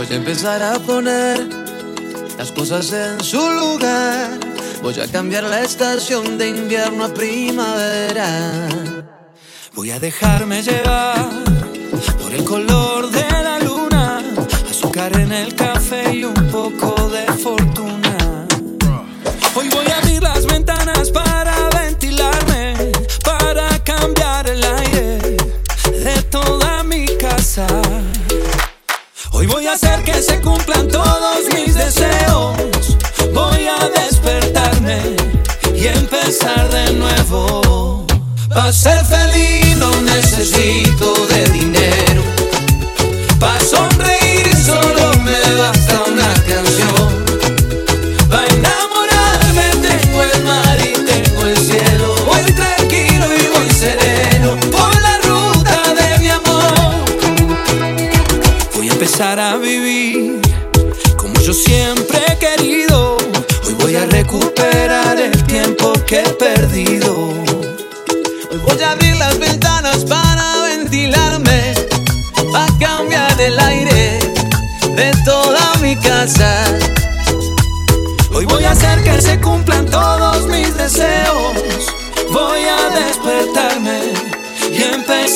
Voy a empezar a poner las cosas en su lugar. Voy a cambiar la estación de invierno a primavera. Voy a dejarme llevar por el color de la luna, azúcar en el café y un poco de fortuna. Hoy voy a se cumplan todos mis deseos. Voy a despertarme y empezar de nuevo. Para ser feliz no necesito de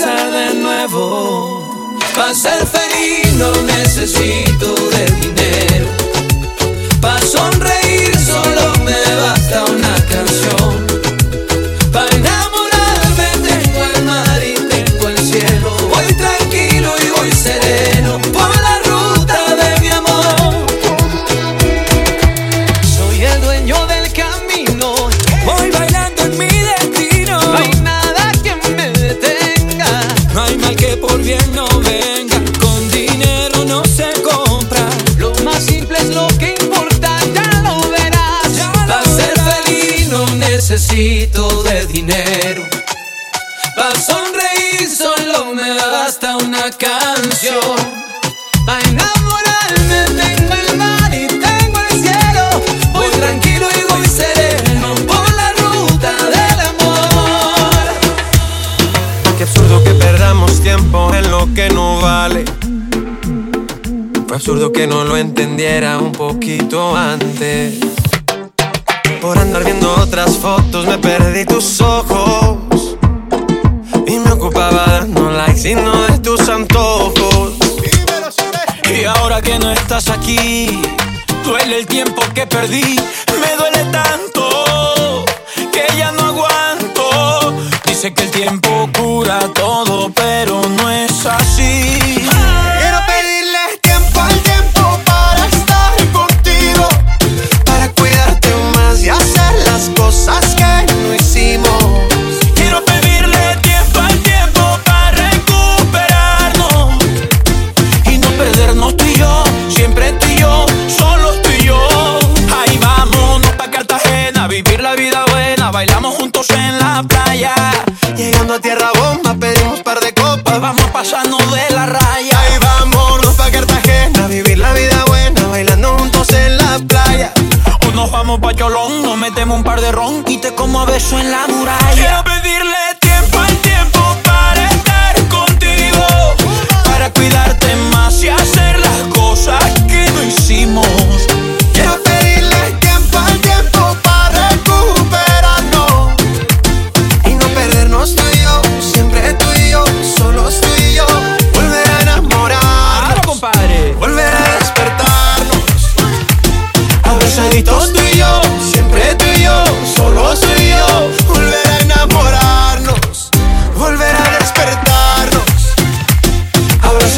de nuevo. Para ser feliz no necesito de dinero. Paso necesito de dinero. Para sonreír solo me basta una canción. Pa' enamorarme tengo el mar y tengo el cielo. Voy tranquilo y voy sereno por la ruta del amor. Qué absurdo que perdamos tiempo en lo que no vale. Fue absurdo que no lo entendiera un poquito antes. Por andar viendo otras fotos. Me perdí tus ojos Y me ocupaba dando likes y no de tus antojos. Y ahora que no estás aquí Duele el tiempo que perdí. Me duele tanto Que ya no aguanto. Dice que el tiempo cura todo Pero no es así. beso en la muralla.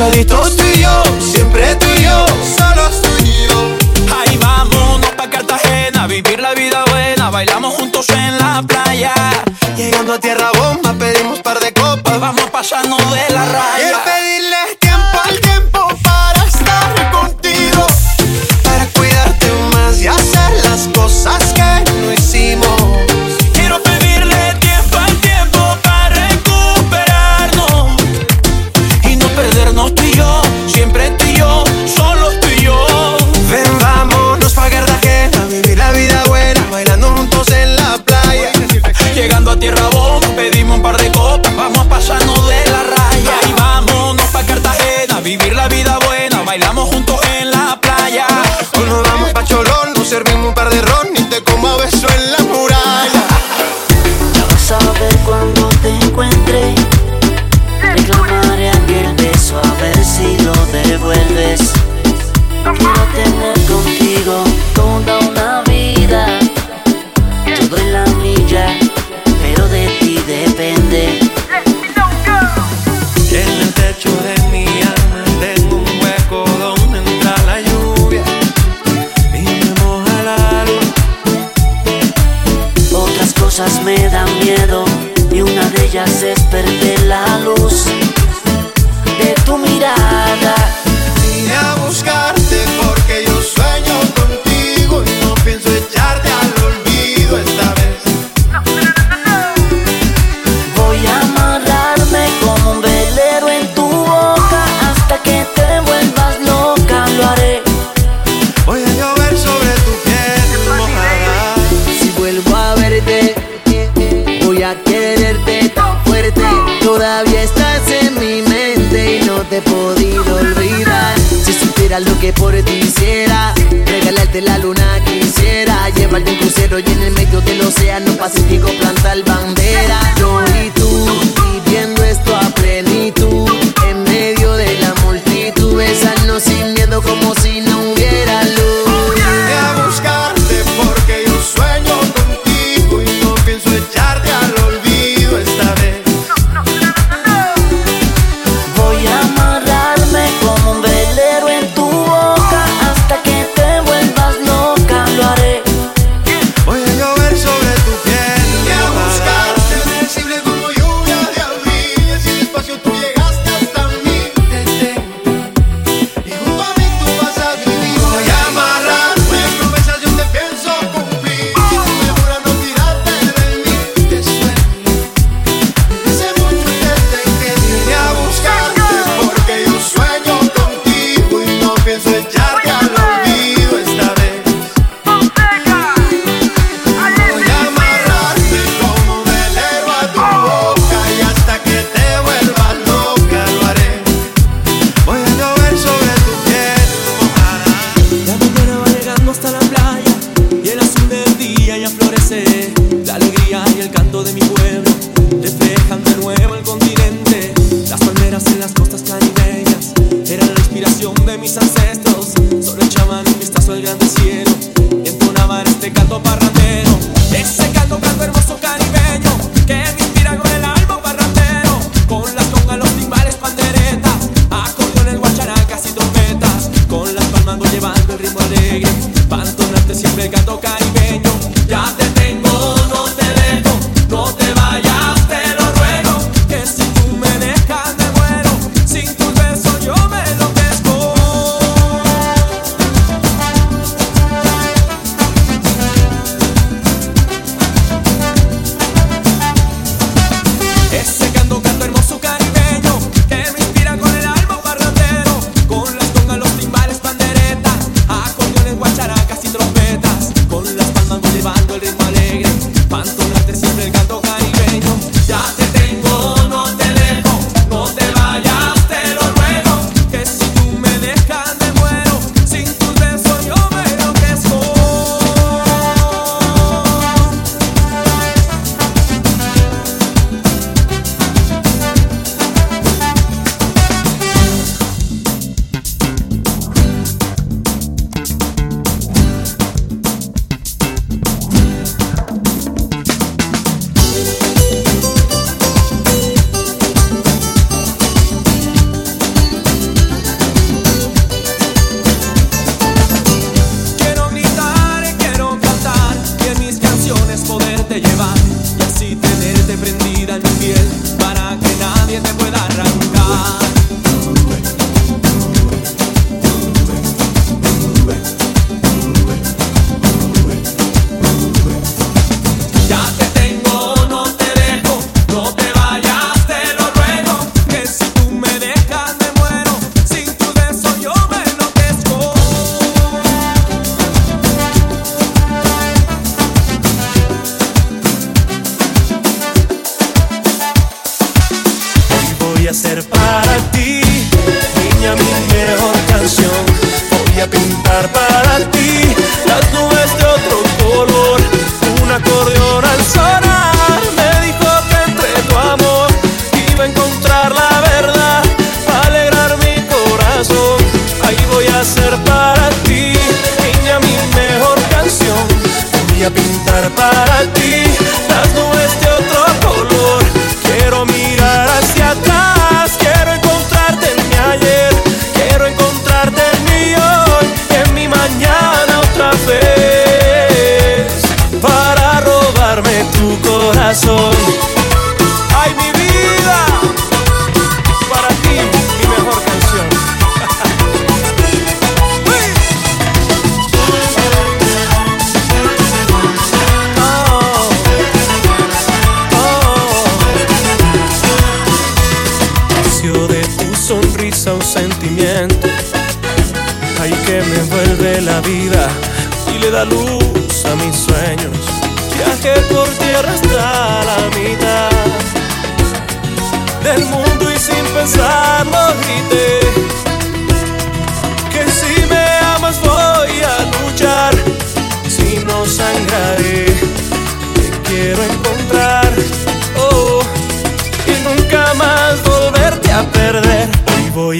periodista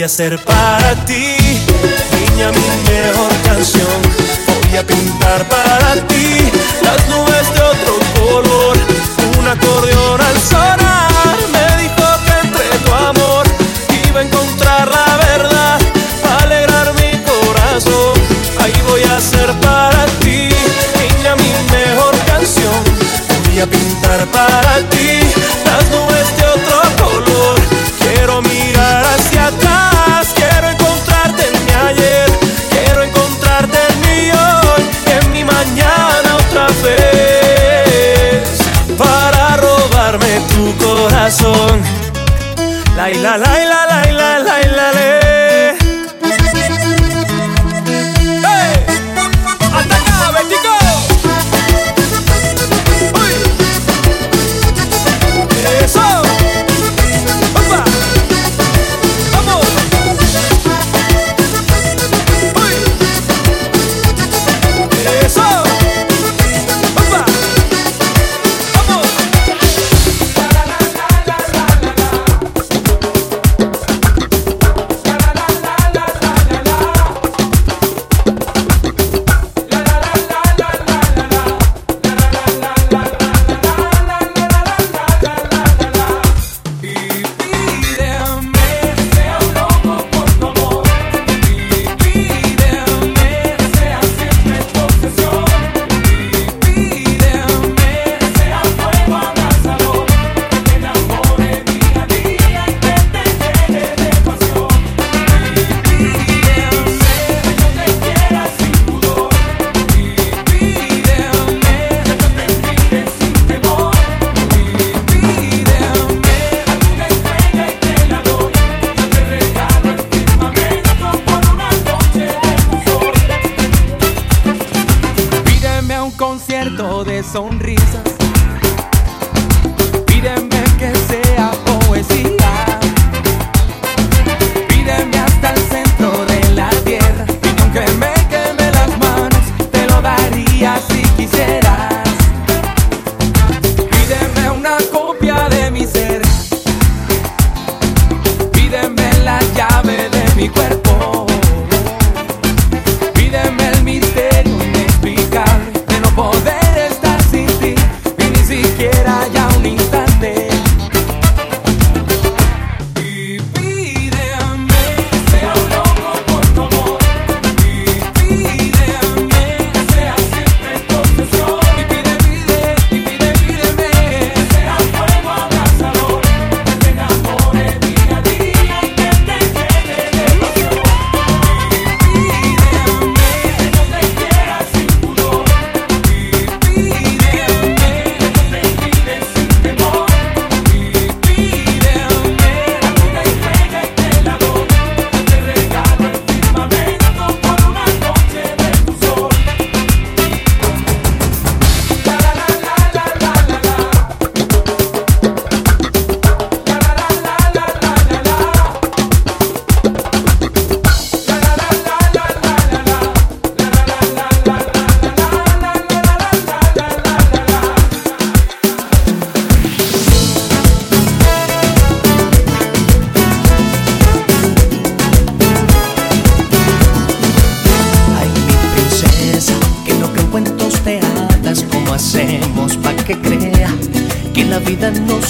hacer para ti, niña, mi mejor canción. Voy a pintar para ti las nubes de otro color. Un acordeón al sonar me dijo que entre tu amor iba a encontrar la verdad, a alegrar mi corazón. Ahí voy a hacer para ti, niña, mi mejor canción. Voy a pintar para ti. La, la, la.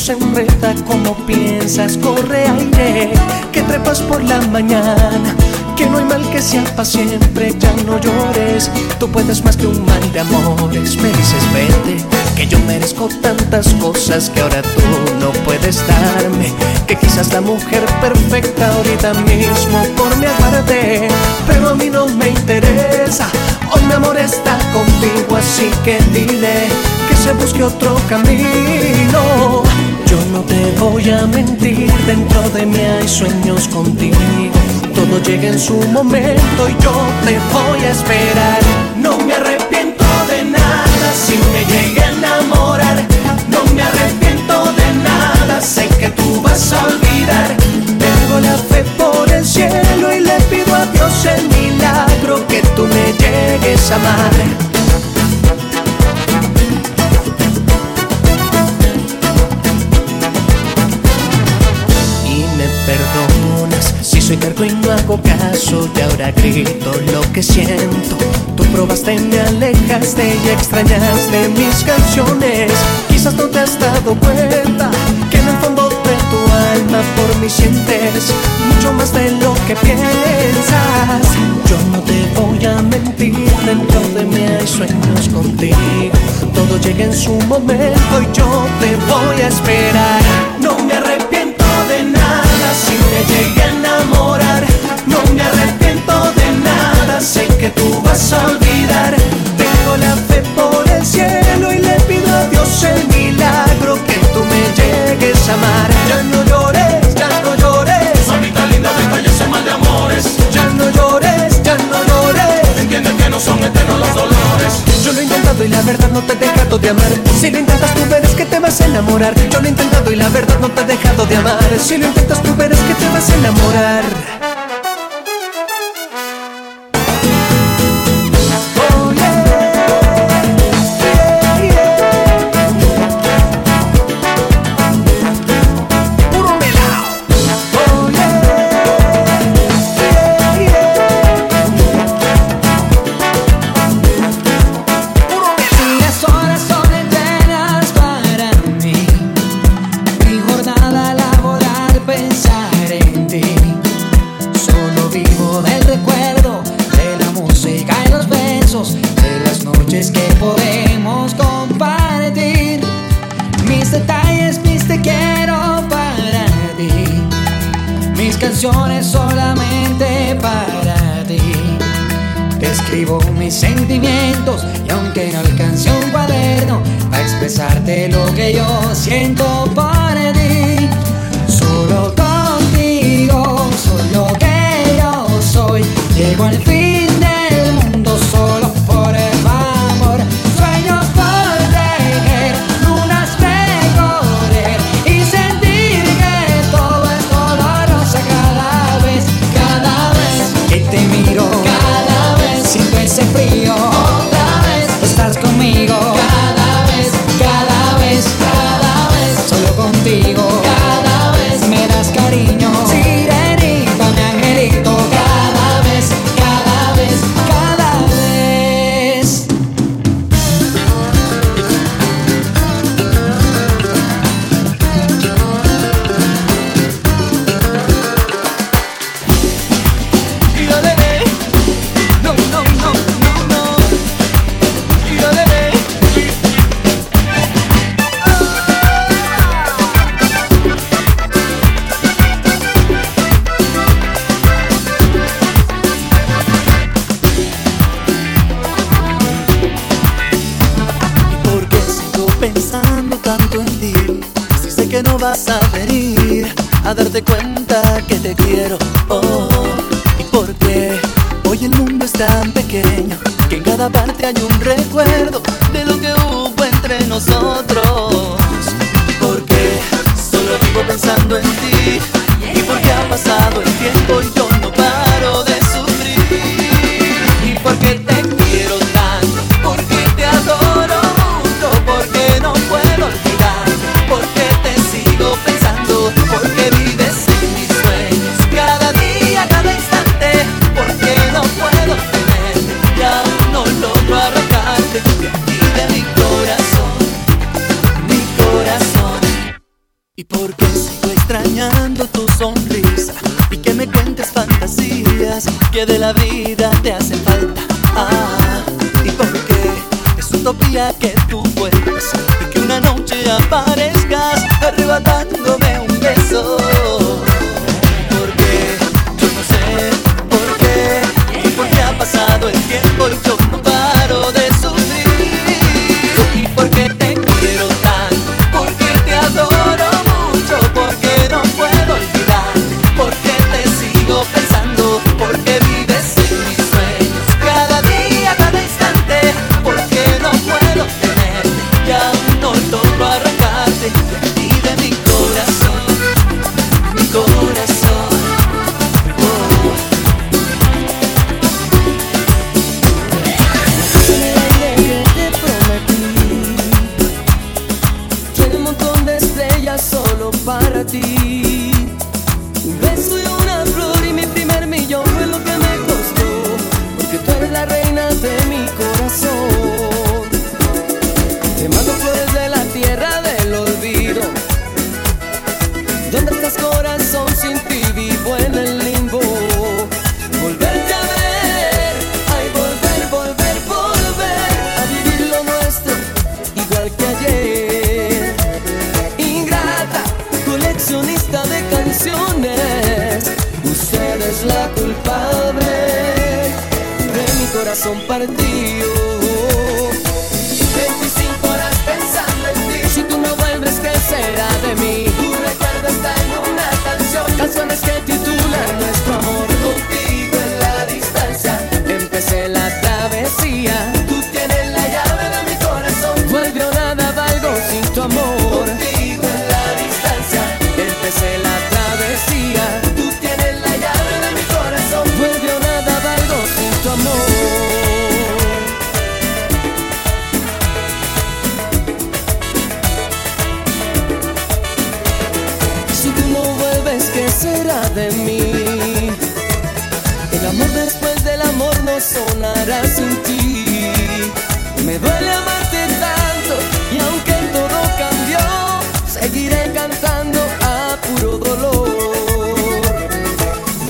se enreda como piensas, corre aire, que trepas por la mañana, que no hay mal que sea para siempre, ya no llores, tú puedes más que un mal de amores, me dices vete, que yo merezco tantas cosas que ahora tú no puedes darme, que quizás la mujer perfecta ahorita mismo por mi aparte, pero a mí no me interesa, hoy mi amor está contigo, así que dile que se busque otro camino no te voy a mentir, dentro de mí hay sueños contigo. Todo llega en su momento y yo te voy a esperar. No me arrepiento de nada si me llegué a enamorar. No me arrepiento de nada, sé que tú vas a olvidar. Tengo la fe por el cielo y le pido a Dios el milagro que tú me llegues a amar. Soy cargo y no hago caso y ahora grito lo que siento. Tú probaste, me alejaste y extrañaste mis canciones. Quizás no te has dado cuenta que en el fondo de tu alma por mí sientes mucho más de lo que piensas. Yo no te voy a mentir, dentro de mí hay sueños contigo. Todo llega en su momento y yo te voy a esperar. No me arrepiento de nada si me llegué a No me arrepiento de nada, sé que tú vas a olvidar. Tengo la fe por el cielo y le pido a Dios el milagro que tú me llegues a amar. Y la verdad no te he dejado de amar. Si lo intentas tú verás que te vas a enamorar. Yo lo he intentado y la verdad no te he dejado de amar. Si lo intentas tú verás que te vas a enamorar. Siento de mí. El amor después del amor no sonará sin ti. Me duele amarte tanto y aunque todo cambió, seguiré cantando a puro dolor.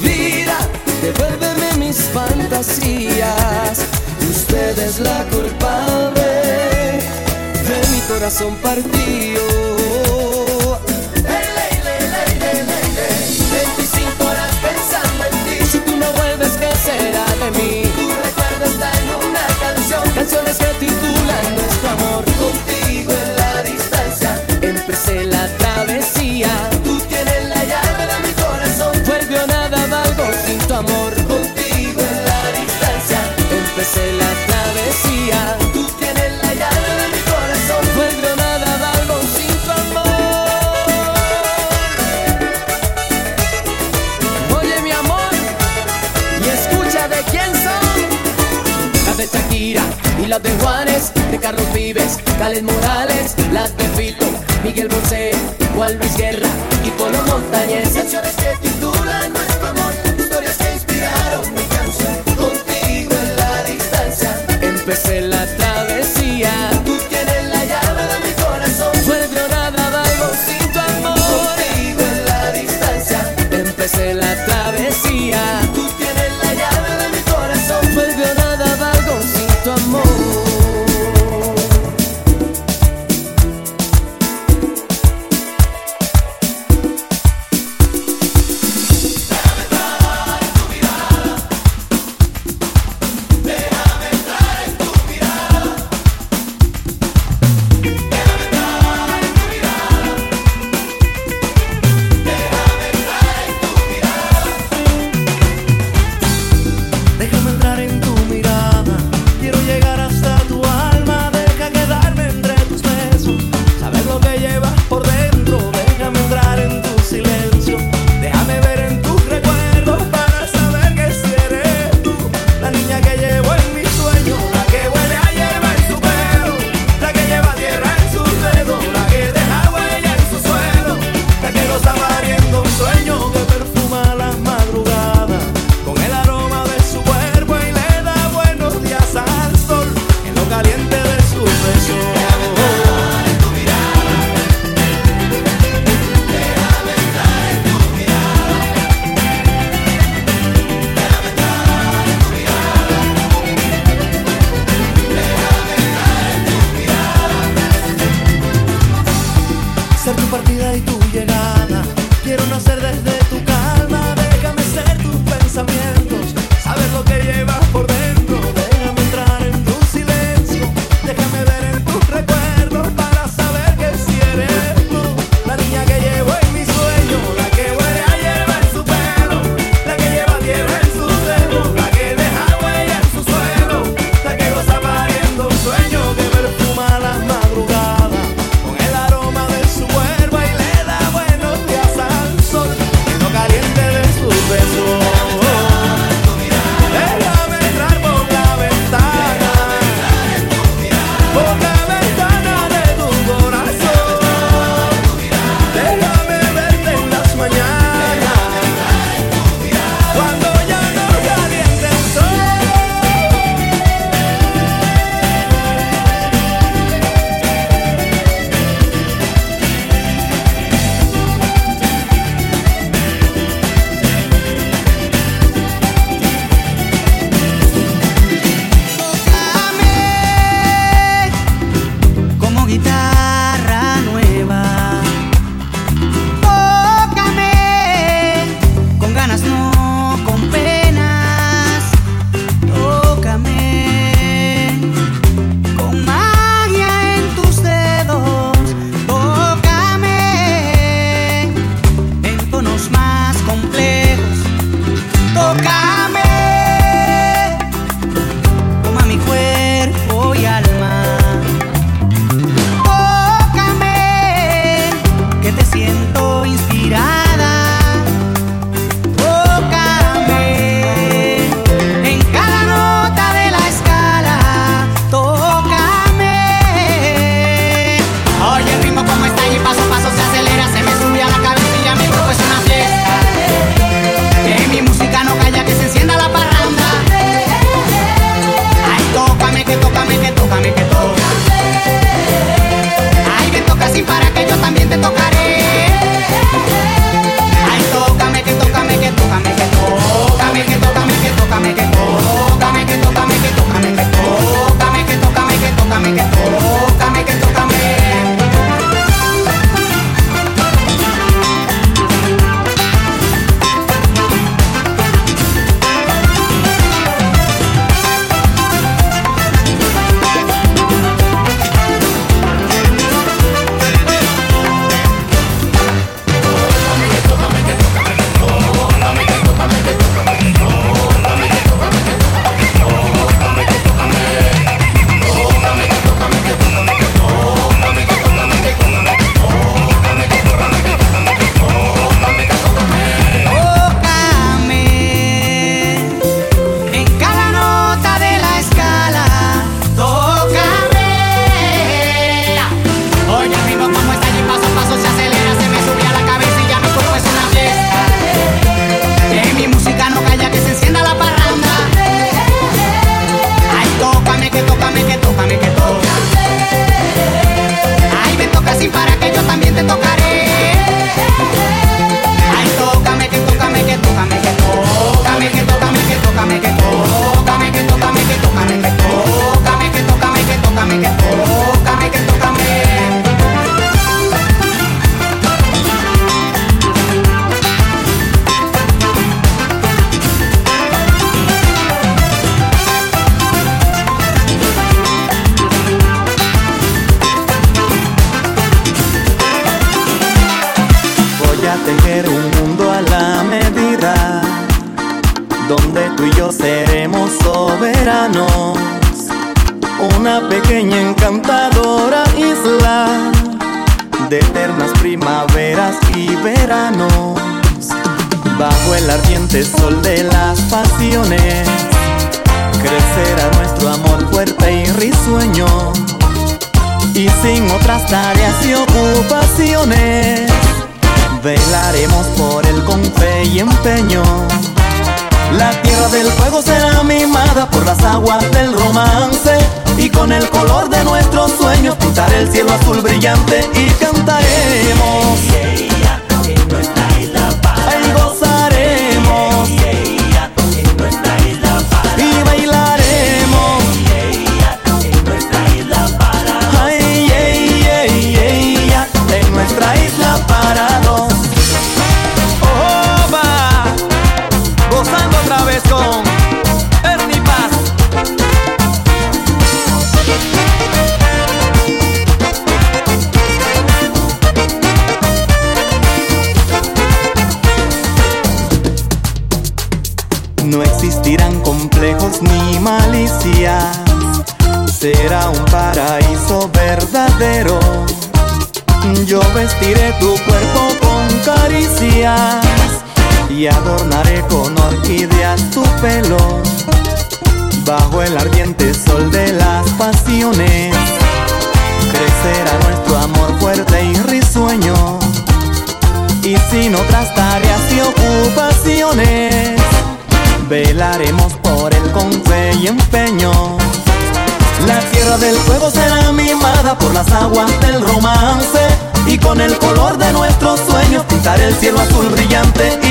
Vida, devuélveme mis fantasías. Usted es la culpable de mi corazón partido. Shakira y las de Juárez, de Carlos Vives, Cales Morales, las de Fito, Miguel Bosé, Juan Luis Guerra y Polo Montañez. Canciones que titulan nuestro amor, historias que inspiraron mi canción, contigo en la distancia. Empecé la nuestras tareas y ocupaciones. Velaremos por el con fe y empeño. La tierra del fuego será mimada por las aguas del romance. Y con el color de nuestros sueños pintaré el cielo azul brillante y cantaremos. el cielo azul brillante.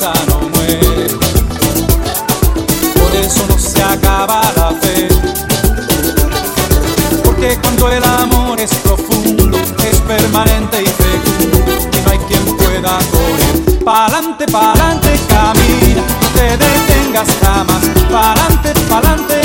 no. Por eso no se acaba la fe. Porque cuando el amor es profundo, es permanente y fecundo, y no hay quien pueda correr. Pa'lante, pa'lante, camina, no te detengas jamás. Pa'lante, pa'lante,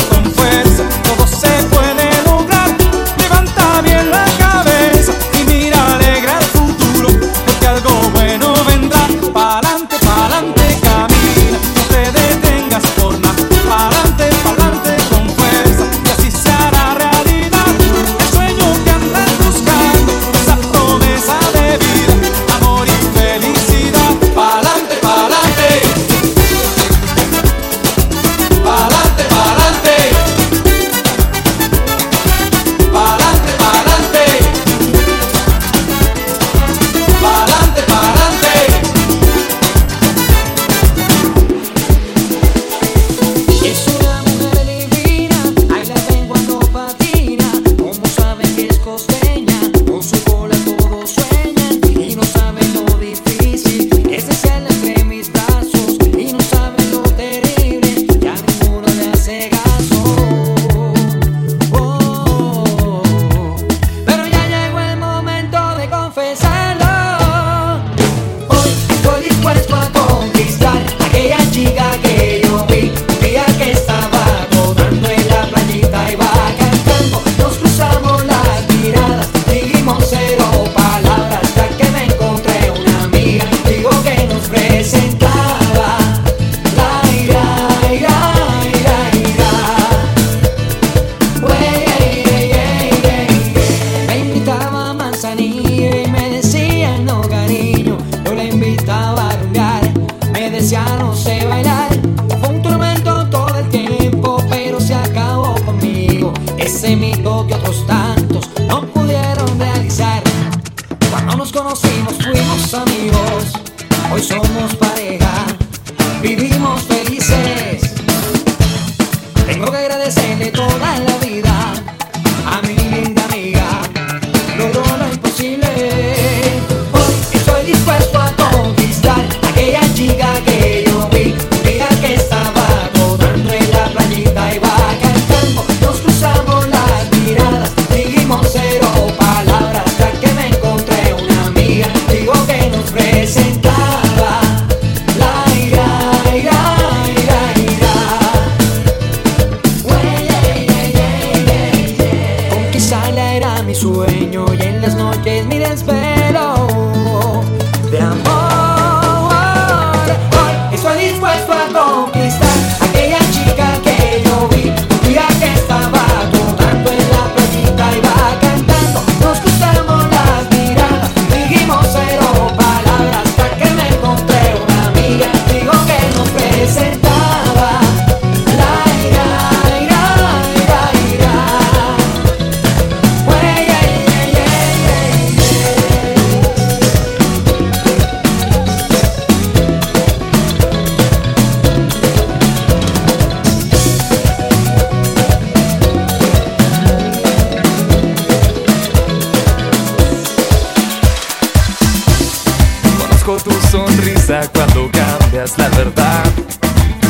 cambias la verdad.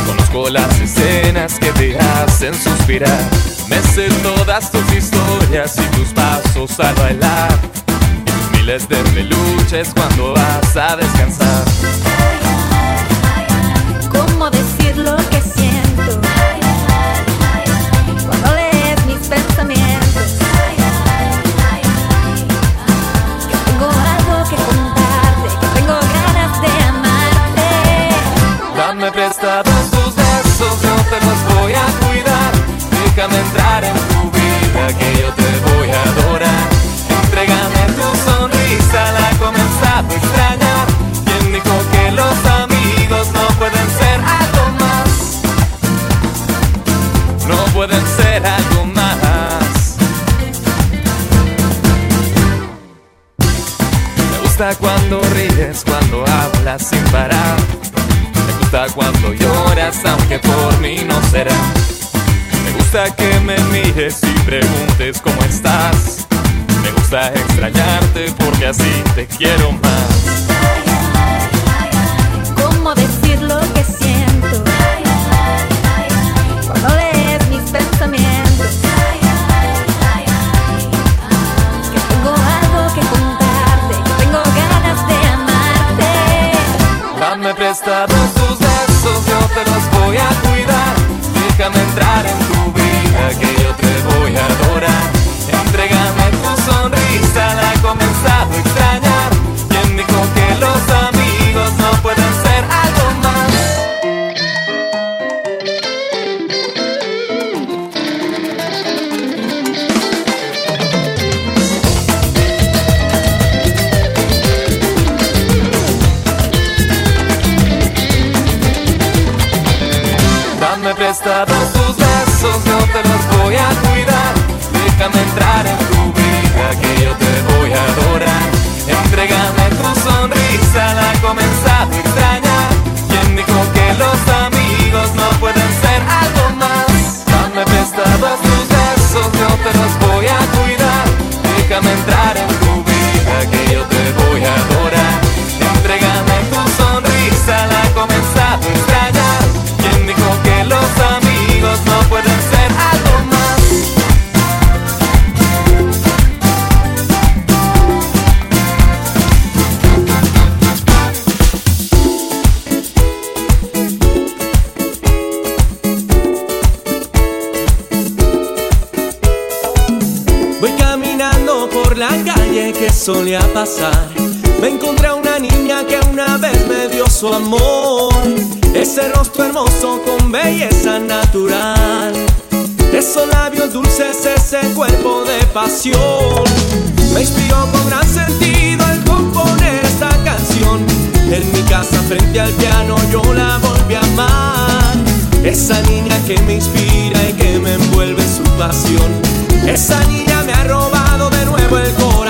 Conozco las escenas que te hacen suspirar. Me sé todas tus historias y tus pasos al bailar. Y tus miles de peluches cuando vas a descansar. ¿Cómo decir lo que siento? cuando ríes, cuando hablas sin parar. Me gusta cuando lloras, aunque por mí no será. Me gusta que me mires y preguntes cómo estás. Me gusta extrañarte porque así te quiero más. ¿Cómo decir lo que siento? estar en tus besos, yo te los voy a cuidar. Déjame entrar en tu vida que yo te voy a adorar. encontrar solía pasar. Me encontré a una niña que una vez me dio su amor. Ese rostro hermoso con belleza natural. Esos labios dulces, ese cuerpo de pasión. Me inspiró con gran sentido el componer esta canción. En mi casa frente al piano yo la volví a amar. Esa niña que me inspira y que me envuelve su pasión. Esa niña me ha robado de nuevo el corazón.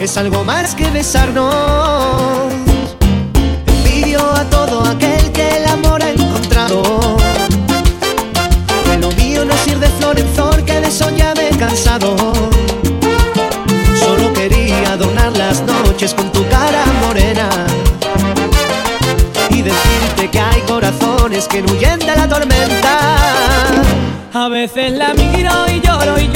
es algo más que besarnos. Envidio a todo aquel que el amor ha encontrado. Que lo mío no sirve de flor en que de eso ya me cansado. Solo quería adornar las noches con tu cara morena. Y decirte que hay corazones que huyen de la tormenta. A veces la miro y lloro y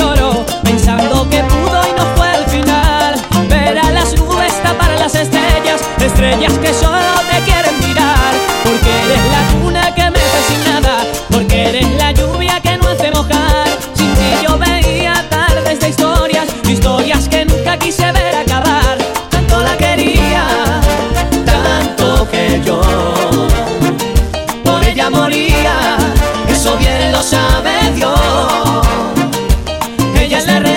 ella la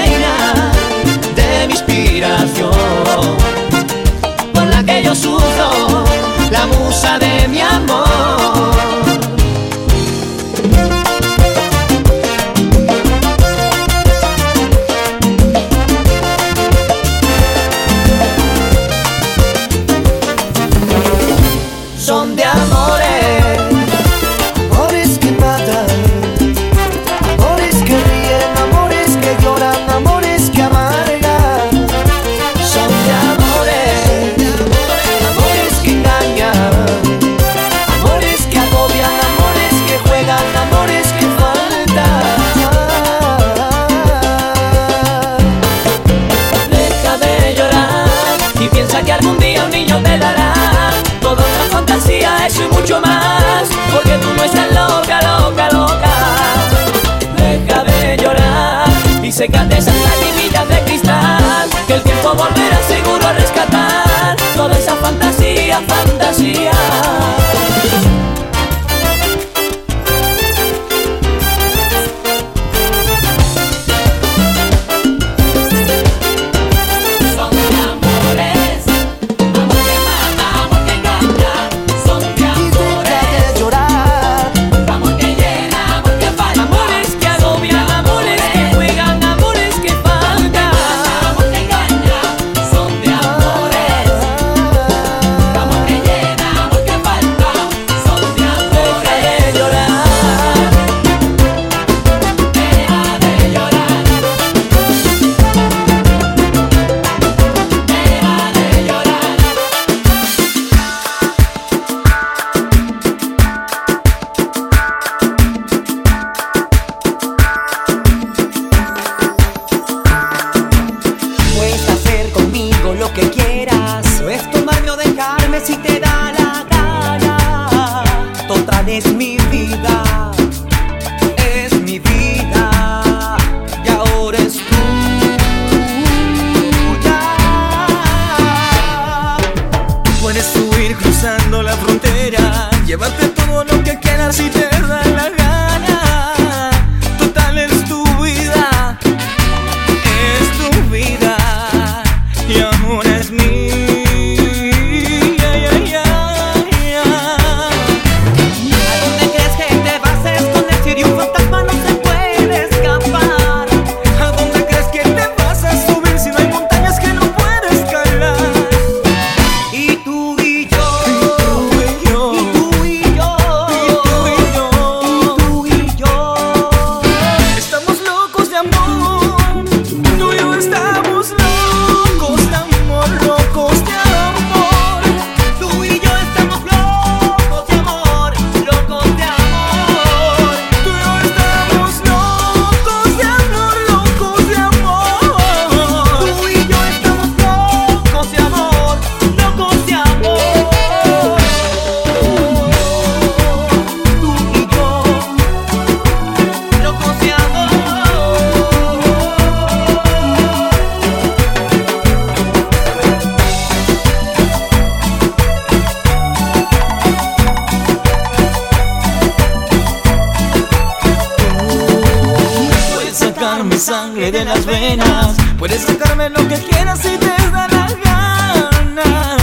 Puedes cantarme lo que quieras si te da la gana.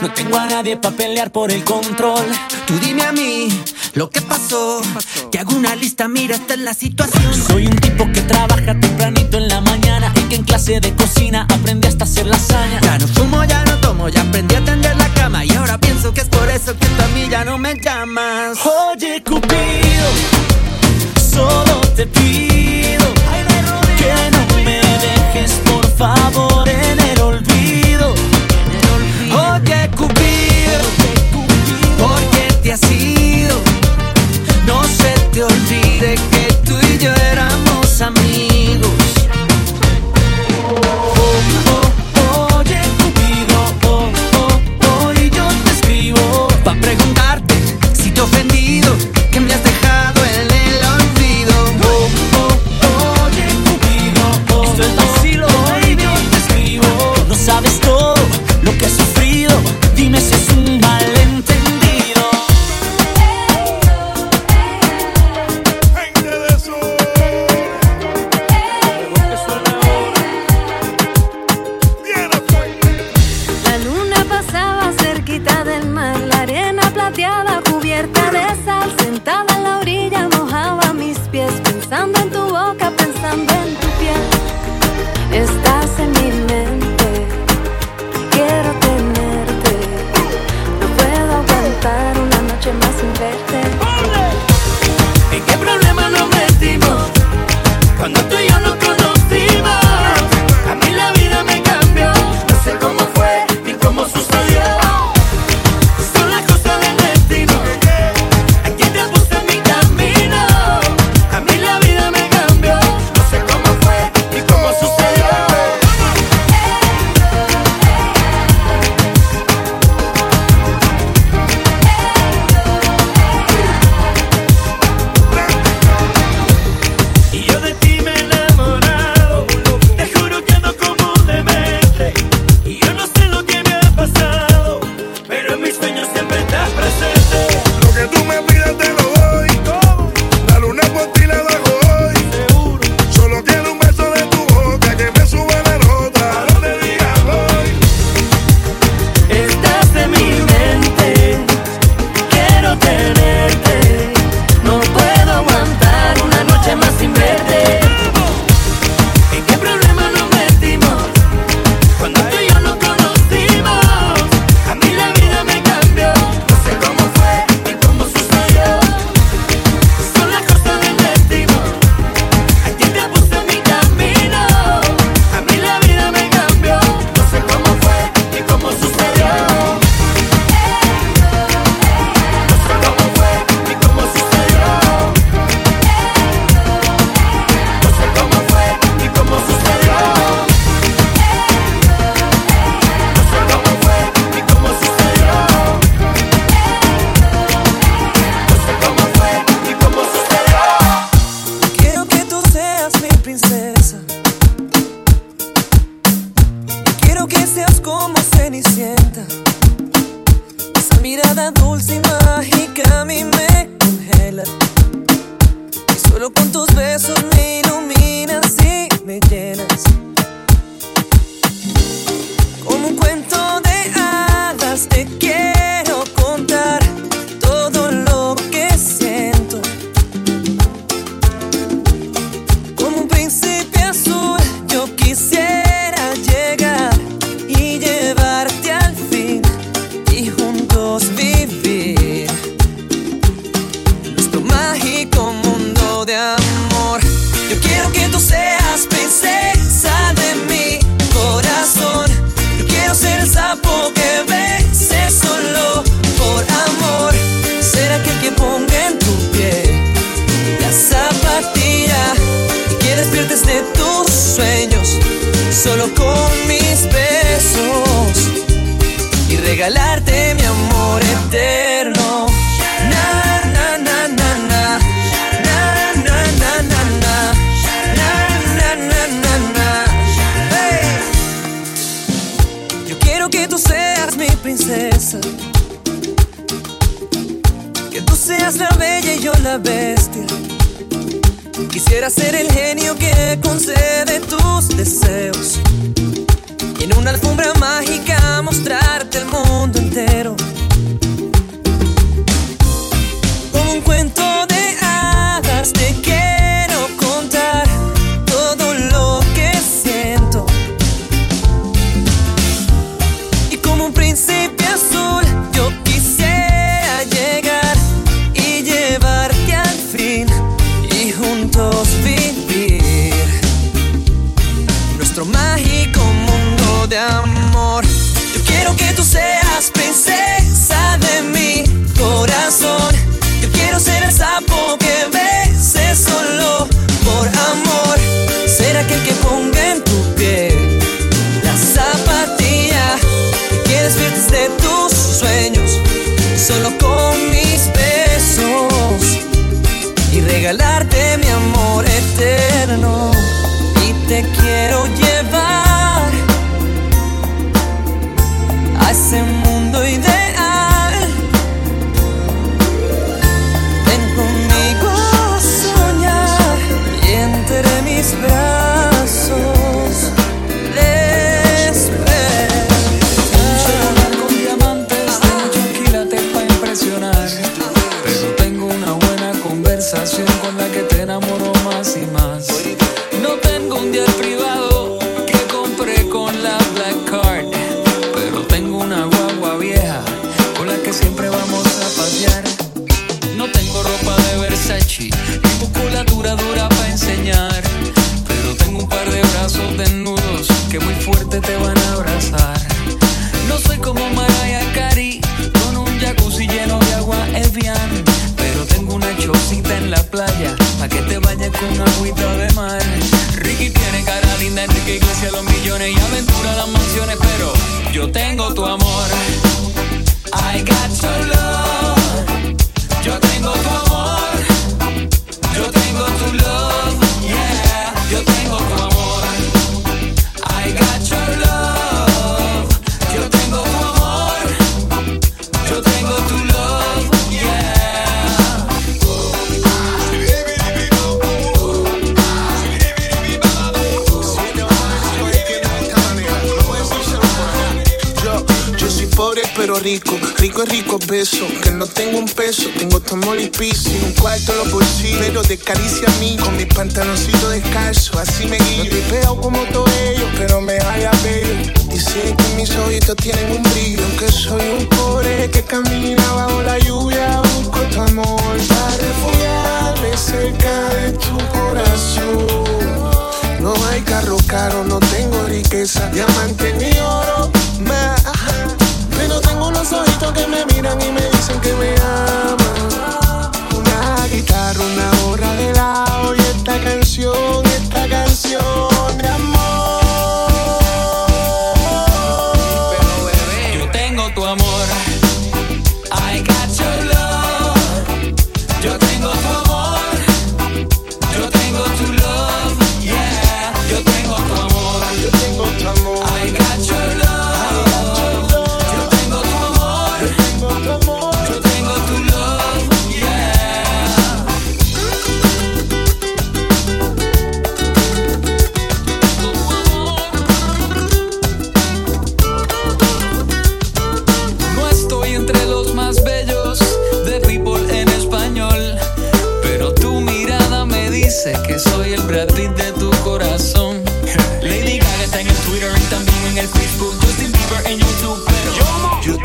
No tengo a nadie para pelear por el control. Tú dime a mí lo que pasó. Te hago una lista, mira, esta es la situación. Soy un tipo que trabaja tempranito en la mañana y que en clase de cocina aprendí hasta hacer lasaña. Ya no fumo, ya no tomo, ya aprendí a tender la cama y ahora pienso que es por eso que tú a mí ya no me llama. Y como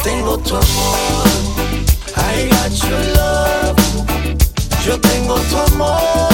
tengo tu amor. I got your love. Yo tengo tu amor.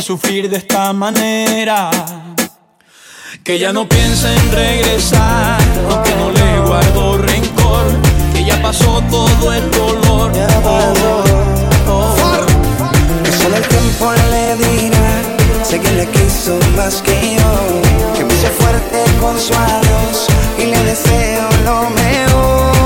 sufrir de esta manera. Que ya no piensa en regresar, aunque no le guardo rencor. Que ya pasó todo el dolor. Que solo el tiempo le dirá, sé que le quiso más que yo. Que puse fuerte con su adiós y le deseo lo mejor.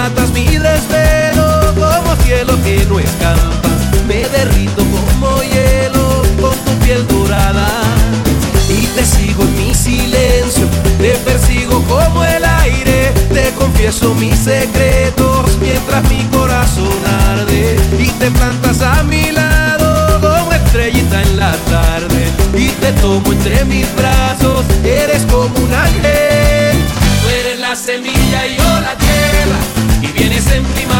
matas mi desvelo como cielo que no escampa. Me derrito como hielo con tu piel dorada. Y te sigo en mi silencio, te persigo como el aire. Te confieso mis secretos mientras mi corazón arde. Y te plantas a mi lado como estrellita en la tarde. Y te tomo entre mis brazos, eres como un ángel. Tú eres la semilla y yo la tierra sentimiento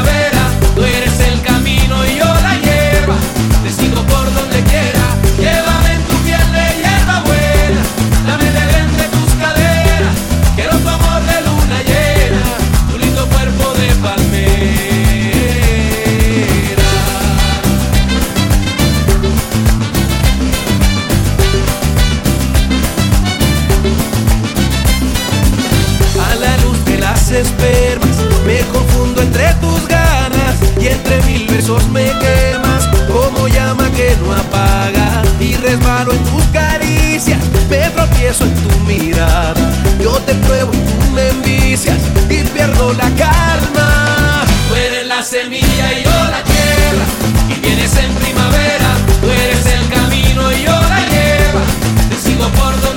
entre mil besos me quemas como llama que no apaga y resbalo en tus caricias, me tropiezo en tu mirada, yo te pruebo y tú me envicias y pierdo la calma. Tú eres la semilla y yo la tierra y vienes en primavera, tú eres el camino y yo la lleva, te sigo por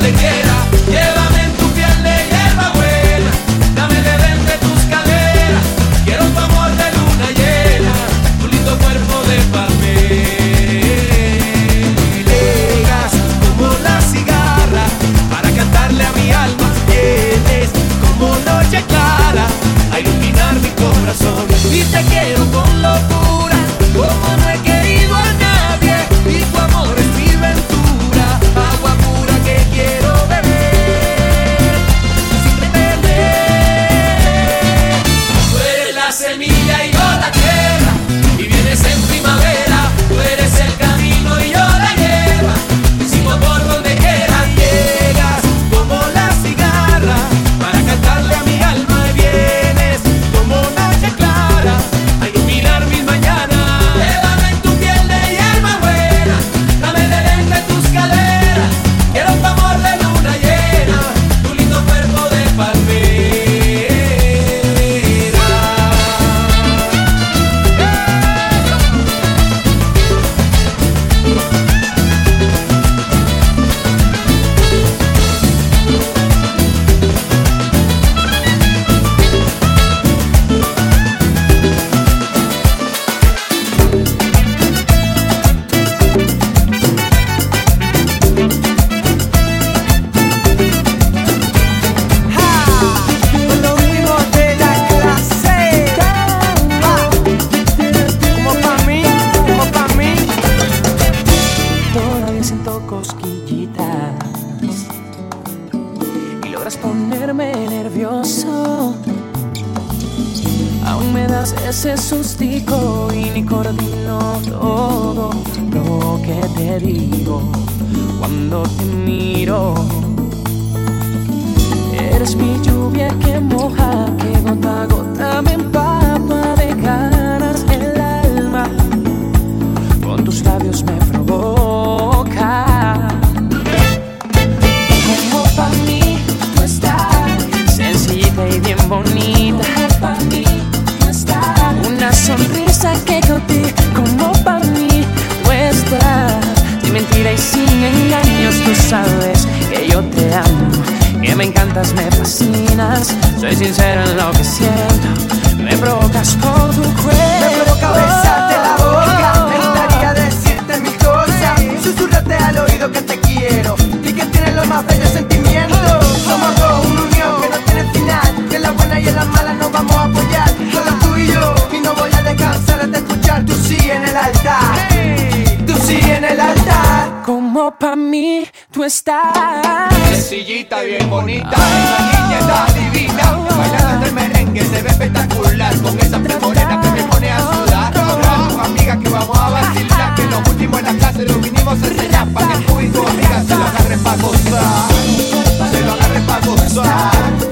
que una sonrisa que cautiva como para mí muestra sin mentira y sin engaños tú sabes que yo te amo que me encantas me fascinas. Soy sincero en lo que siento me provocas por tu cuerpo. Me provoca besarte la boca me gustaría decirte mis cosas. Susurrarte al oído que te quiero y que tienes los más bellos sentimientos. Somos dos. sí en el altar, tú sí en el altar. Como pa' mí tú estás. Sencillita, bien bonita, esa niña está divina. Bailando este merengue se ve espectacular. Con esa piel morena que me pone a sudar. Habrá tus amigas que vamos a vacilar. Que los últimos en la clase lo vinimos a enseñar. Pa' que tú y tu amiga se lo agarren pa' gozar. Se lo agarren pa' gozar.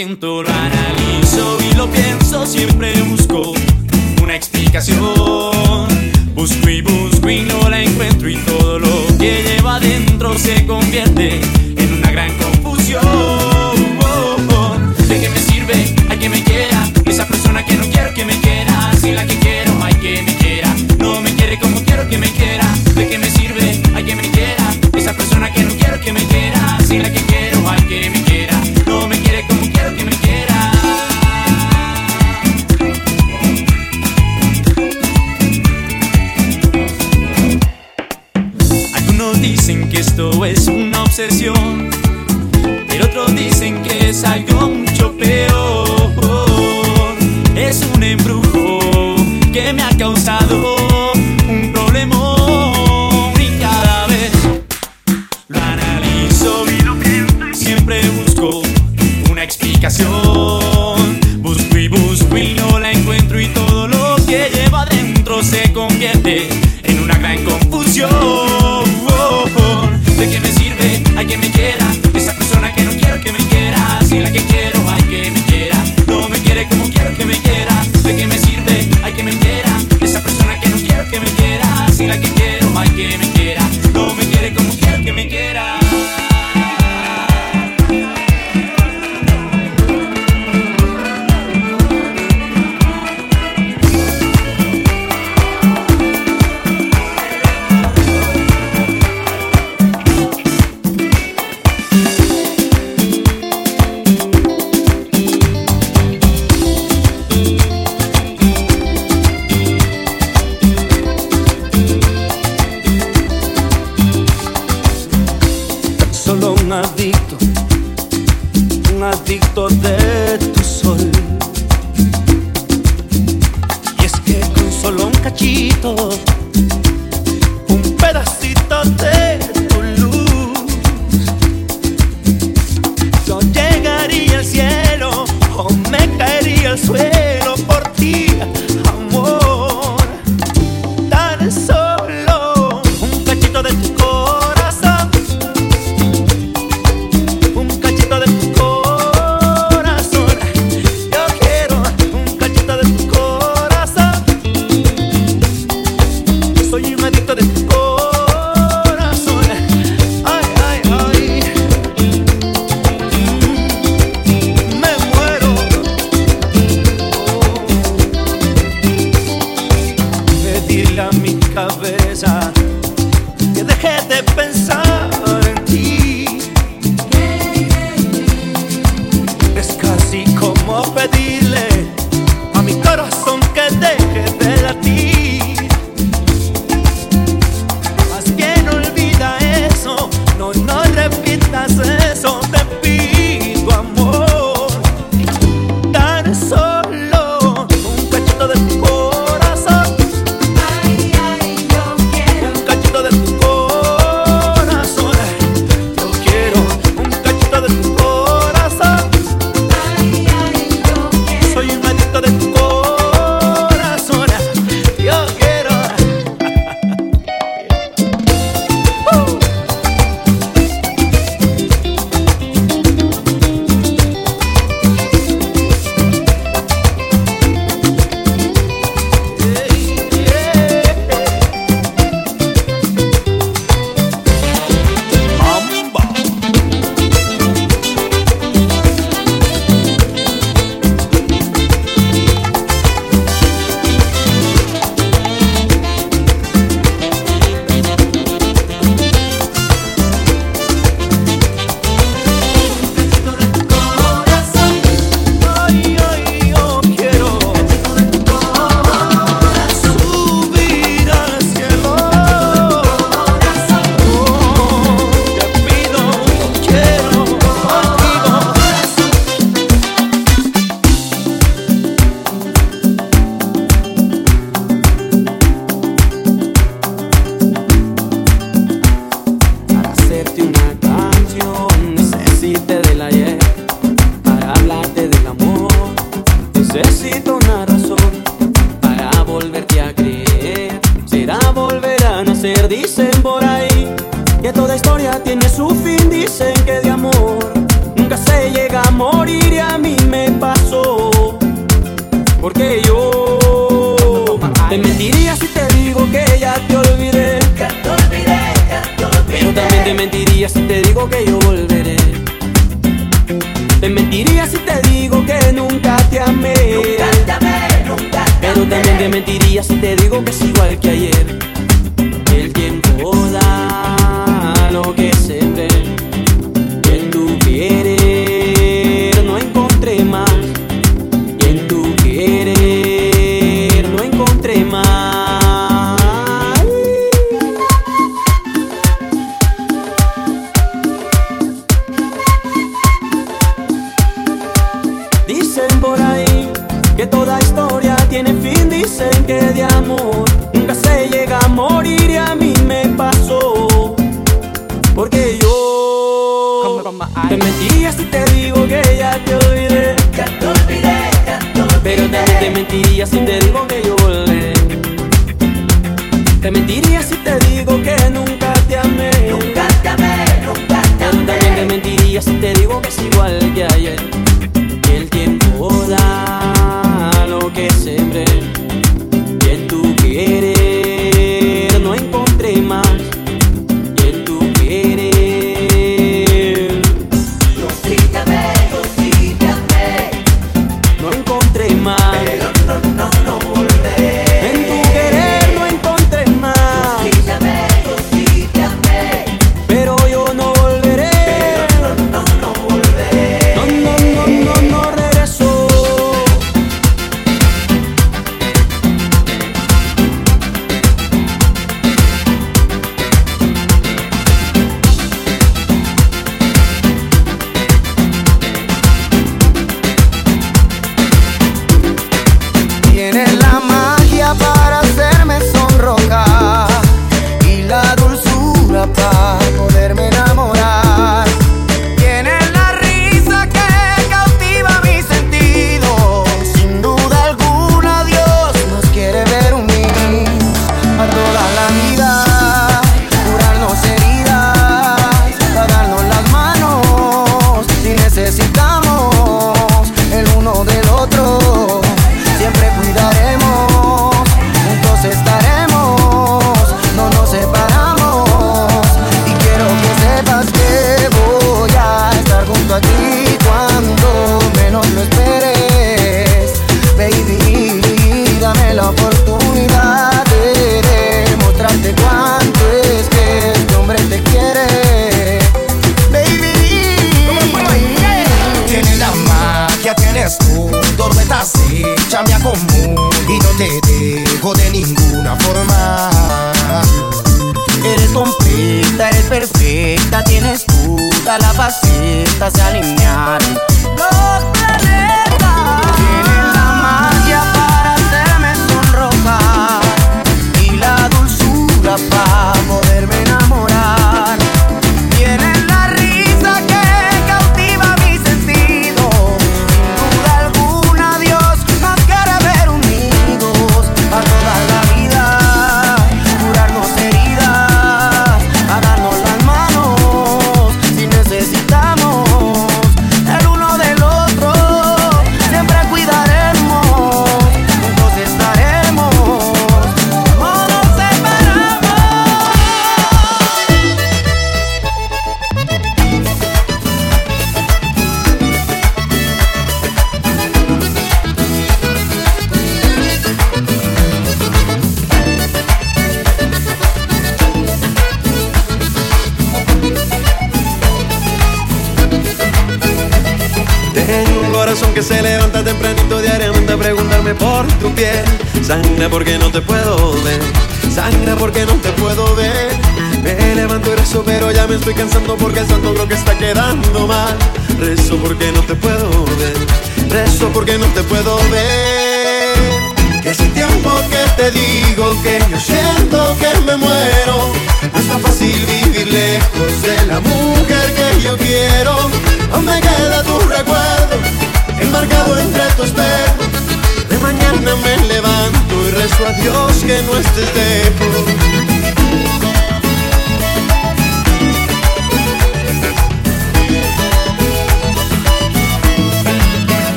Que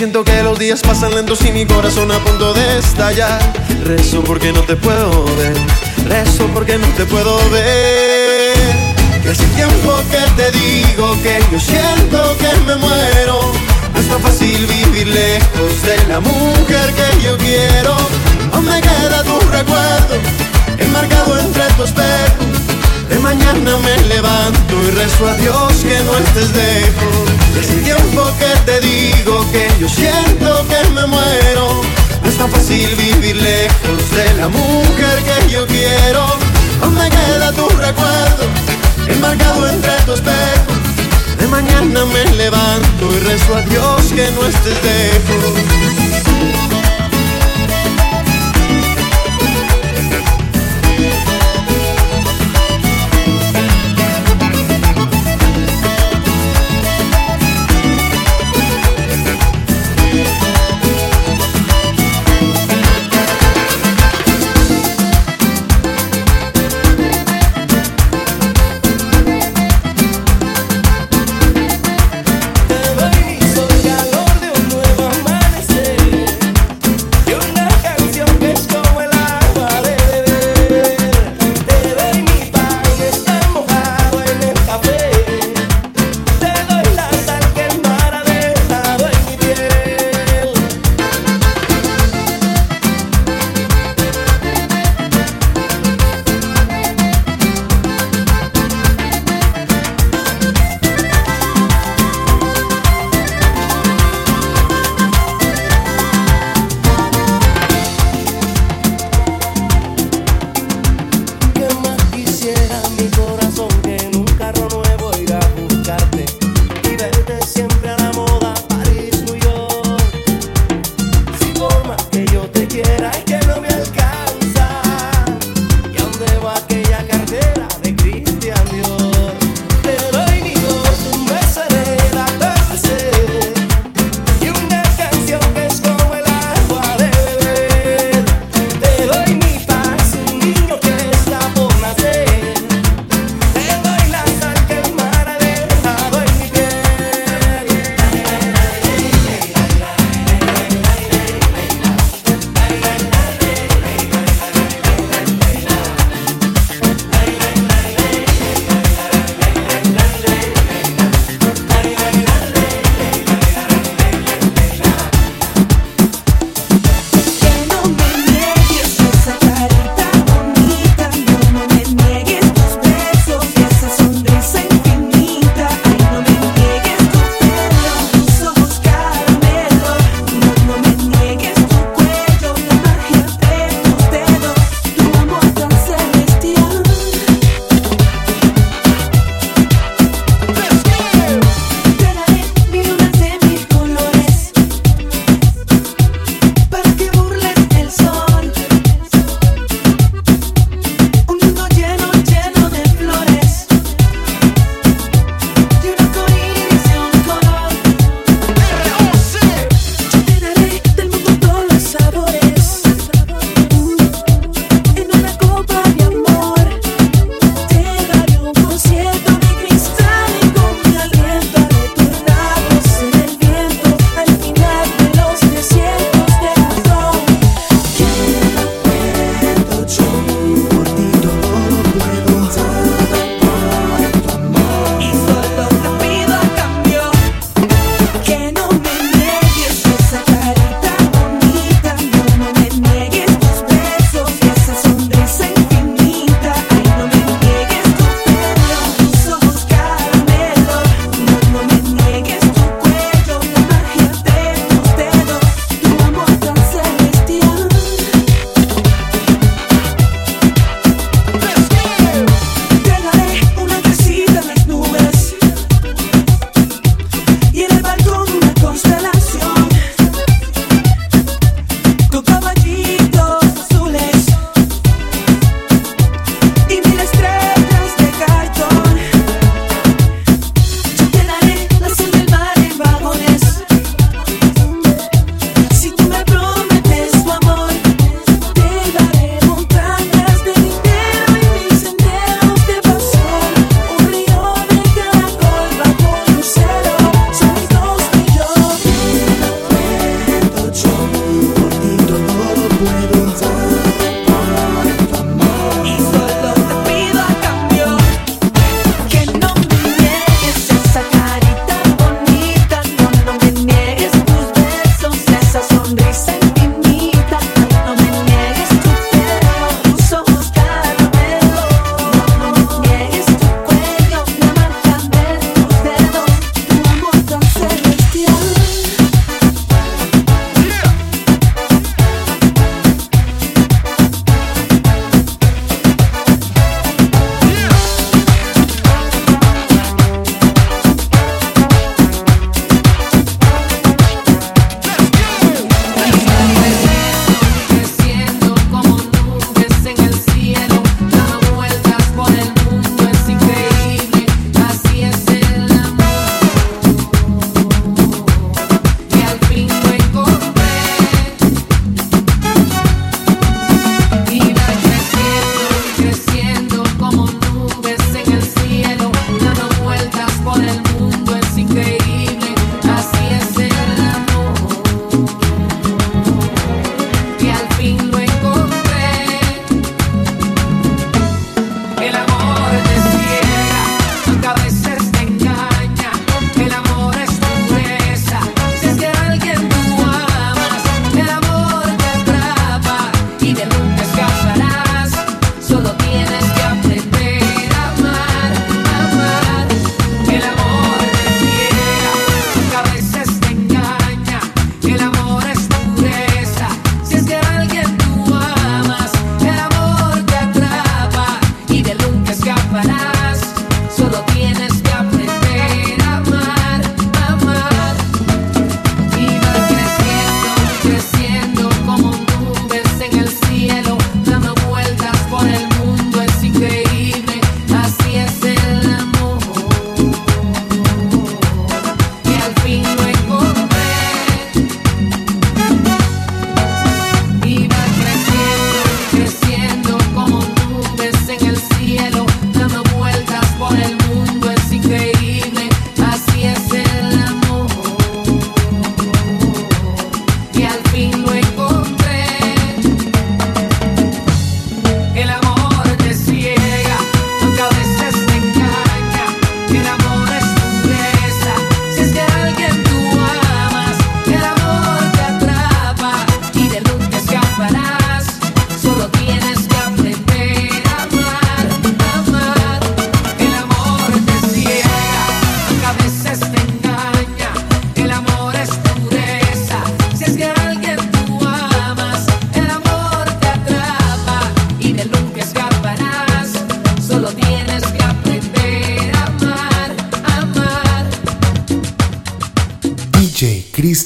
siento que los días pasan lentos y mi corazón a punto de estallar. Rezo porque no te puedo ver, rezo porque no te puedo ver. Que hace tiempo que te digo que yo siento que me muero. No es tan fácil vivir lejos de la mujer que yo quiero. Aún me queda tu recuerdo, enmarcado entre tu espejo. De mañana me levanto y rezo a Dios que no estés lejos. Hace tiempo que te digo que yo siento que me muero. No es tan fácil vivir lejos de la mujer que yo quiero. Aún me queda tu recuerdo, enmarcado entre tu espejo. De mañana me levanto y rezo a Dios que no estés lejos.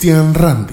Cristian Randy.